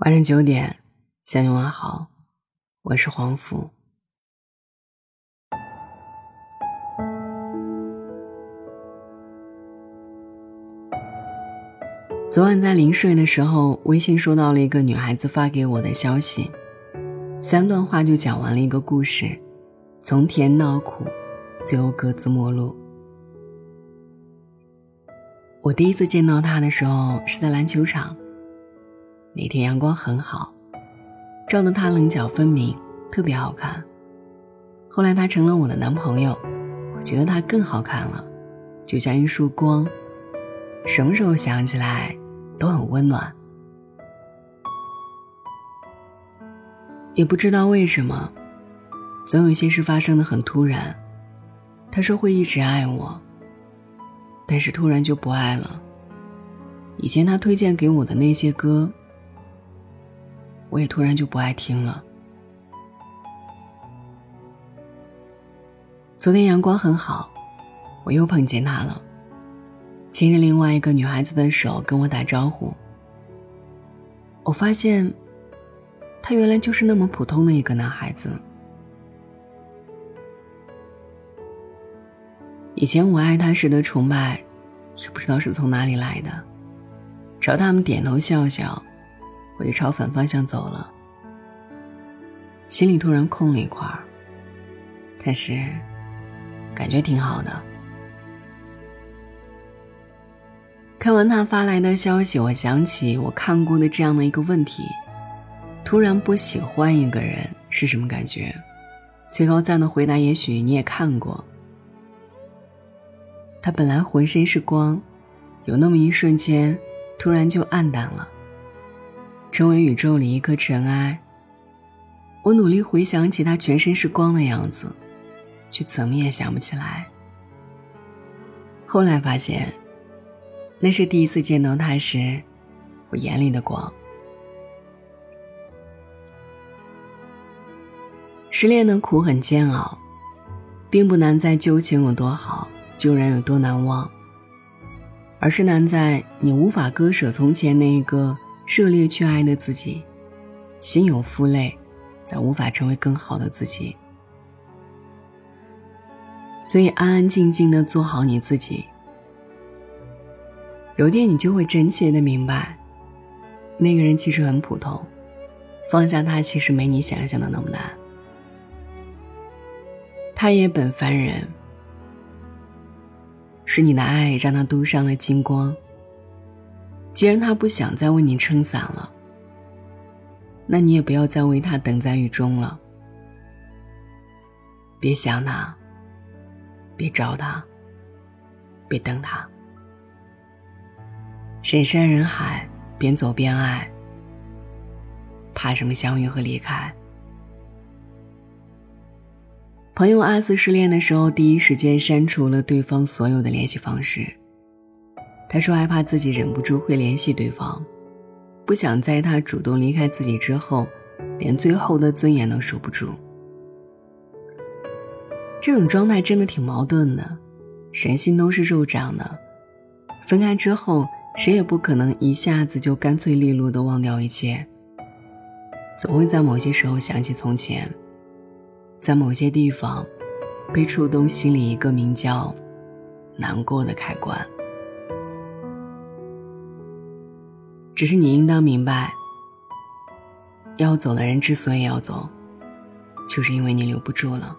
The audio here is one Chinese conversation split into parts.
晚上九点，向你问好，我是黄甫。昨晚在临睡的时候，微信收到了一个女孩子发给我的消息，三段话就讲完了一个故事，从甜到苦，最后各自陌路。我第一次见到她的时候是在篮球场。那天阳光很好，照得他棱角分明，特别好看。后来他成了我的男朋友，我觉得他更好看了，就像一束光，什么时候想起来都很温暖。也不知道为什么，总有些事发生的很突然。他说会一直爱我，但是突然就不爱了。以前他推荐给我的那些歌。我也突然就不爱听了。昨天阳光很好，我又碰见他了，牵着另外一个女孩子的手跟我打招呼。我发现，他原来就是那么普通的一个男孩子。以前我爱他时的崇拜，也不知道是从哪里来的，朝他们点头笑笑。我就朝反方向走了，心里突然空了一块儿，但是感觉挺好的。看完他发来的消息，我想起我看过的这样的一个问题：突然不喜欢一个人是什么感觉？最高赞的回答，也许你也看过。他本来浑身是光，有那么一瞬间，突然就暗淡了。成为宇宙里一颗尘埃。我努力回想起他全身是光的样子，却怎么也想不起来。后来发现，那是第一次见到他时，我眼里的光。失恋的苦很煎熬，并不难在旧情有多好，旧人有多难忘，而是难在你无法割舍从前那一个。热烈去爱的自己，心有负累，才无法成为更好的自己。所以安安静静的做好你自己。有天你就会真切的明白，那个人其实很普通，放下他其实没你想象的那么难。他也本凡人，是你的爱让他镀上了金光。既然他不想再为你撑伞了，那你也不要再为他等在雨中了。别想他，别找他，别等他。人山人海，边走边爱，怕什么相遇和离开？朋友阿四失恋的时候，第一时间删除了对方所有的联系方式。他说害怕自己忍不住会联系对方，不想在他主动离开自己之后，连最后的尊严都守不住。这种状态真的挺矛盾的，人心都是肉长的，分开之后，谁也不可能一下子就干脆利落的忘掉一切，总会在某些时候想起从前，在某些地方，被触动心里一个名叫难过的开关。只是你应当明白，要走的人之所以要走，就是因为你留不住了。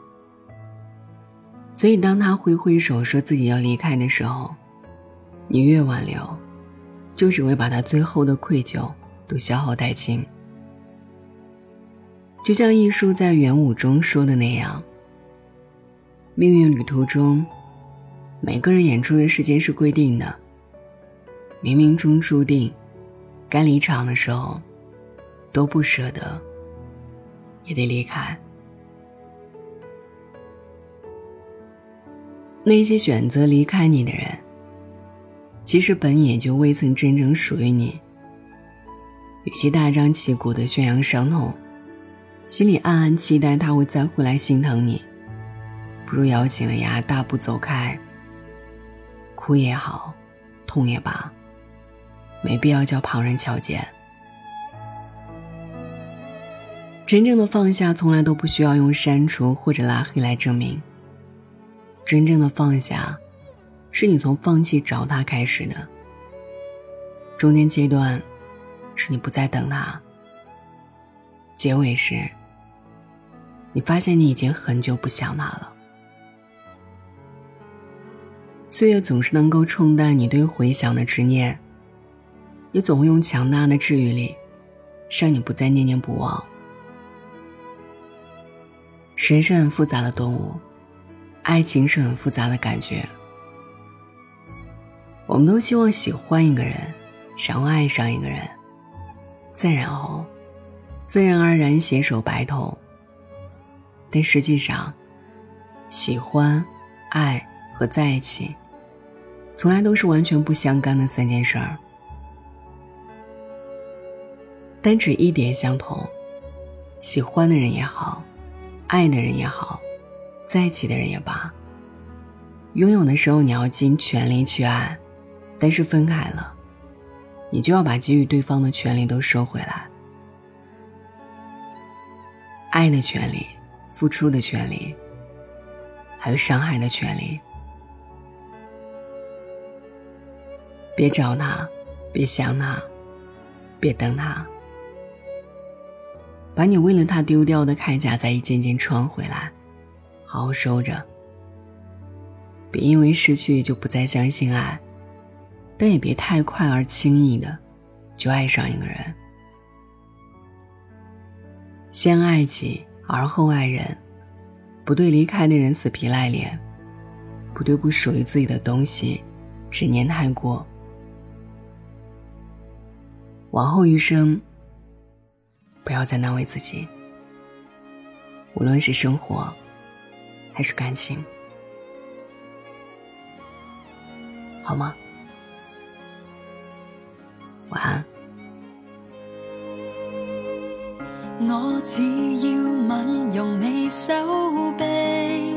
所以当他挥挥手说自己要离开的时候，你越挽留，就只会把他最后的愧疚都消耗殆尽。就像艺术在元武中说的那样，命运旅途中，每个人演出的时间是规定的，冥冥中注定。该离场的时候，都不舍得，也得离开。那些选择离开你的人，其实本也就未曾真正属于你。与其大张旗鼓的宣扬伤痛，心里暗暗期待他会再回来心疼你，不如咬紧了牙大步走开。哭也好，痛也罢。没必要叫旁人瞧见。真正的放下，从来都不需要用删除或者拉黑来证明。真正的放下，是你从放弃找他开始的。中间阶段，是你不再等他；结尾时，你发现你已经很久不想他了。岁月总是能够冲淡你对回想的执念，也总会用强大的治愈力，让你不再念念不忘。人是很复杂的动物，爱情是很复杂的感觉。我们都希望喜欢一个人，然后爱上一个人，再然后，自然而然携手白头。但实际上，喜欢、爱和在一起，从来都是完全不相干的三件事儿。但只一点相同，喜欢的人也好。爱的人也好，在一起的人也罢，拥有的时候你要尽全力去爱，但是分开了，你就要把给予对方的权利都收回来。爱的权利、付出的权利，还有伤害的权利。别找他，别想他，别等他。把你为了他丢掉的铠甲再一件件穿回来，好好收着。别因为失去就不再相信爱，但也别太快而轻易的就爱上一个人。先爱己而后爱人，不对离开的人死皮赖脸，不对不属于自己的东西执念太过。往后余生。不要再难为自己，无论是生活还是感情，好吗？晚安。我只要吻用你手臂，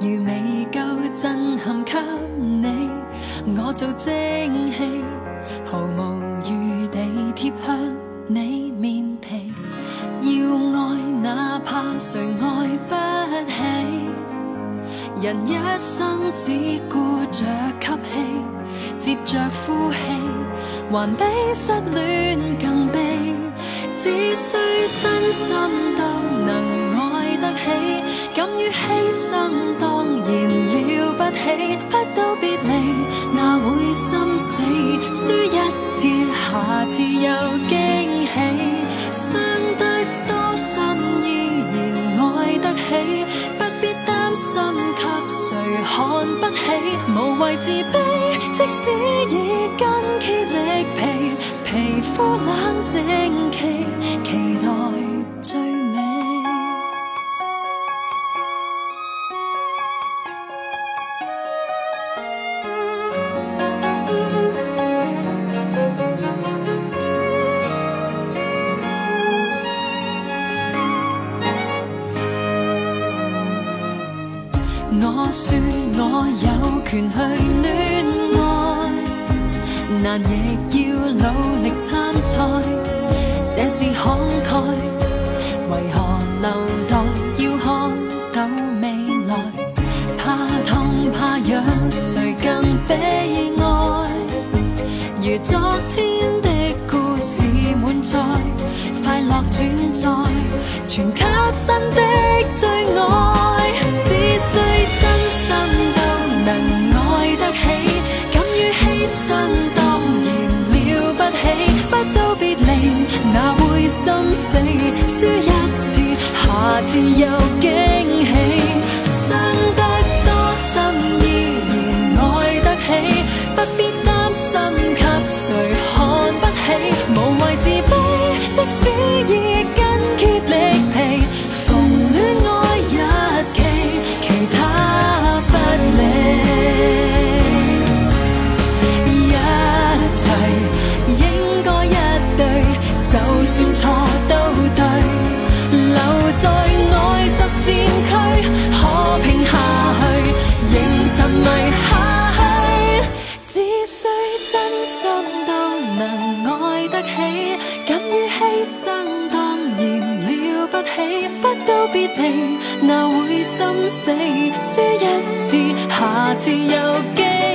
如未够震撼给你，我做蒸汽，谁爱不起？人一生只顾着吸气，接着呼气，还比失恋更悲。只需真心都能爱得起，敢于牺牲当然了不起。不到别离，哪会心死？输一次，下次又惊喜，看不起，无谓自卑。即使已筋竭力疲，皮肤冷静期，期待最权去恋爱，难亦要努力参赛，这是慷慨。为何留待要看到未来？怕痛怕痒，谁更悲哀？如昨天的故事满载，快乐转载，全给新的最爱。只需真心生当然了不起。不到别离，哪会心死？输一次，下次又惊喜。伤得多深，依然爱得起，不必担心给谁起，敢于牺牲当然了。不起，不到别离，那会心死？输一次，下次又惊。